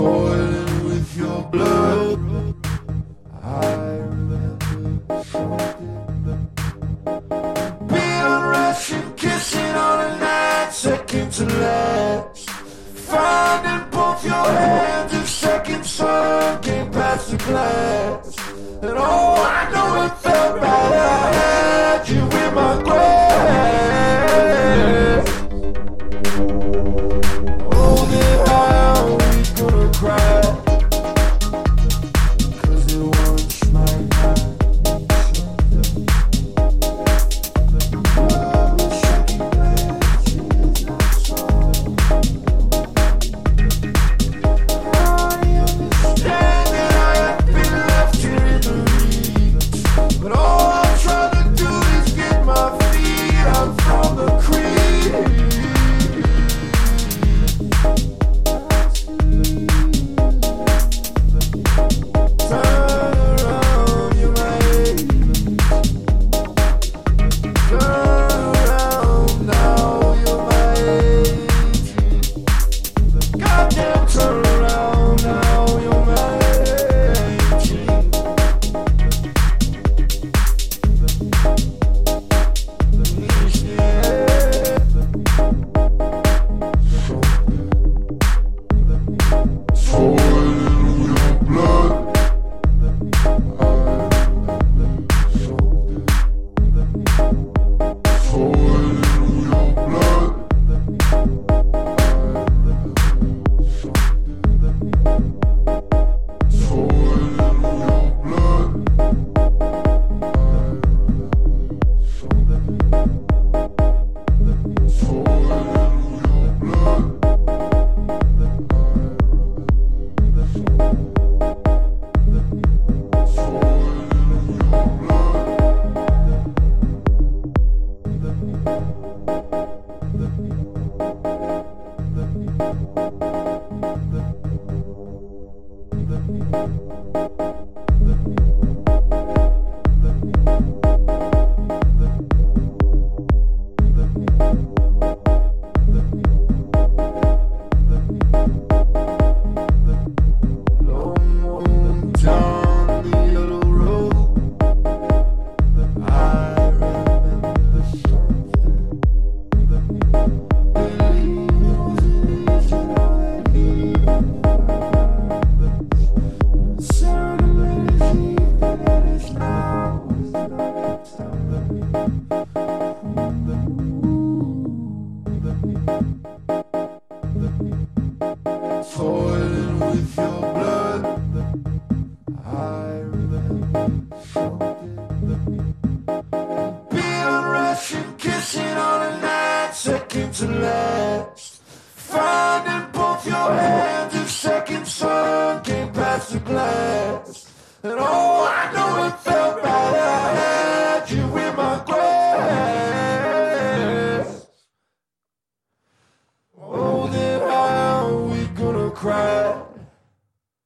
soiled with your blood. I remember something. Being Russian, kissing on a night, second to last. Finding both your hands, a second sun, came past the glass. And all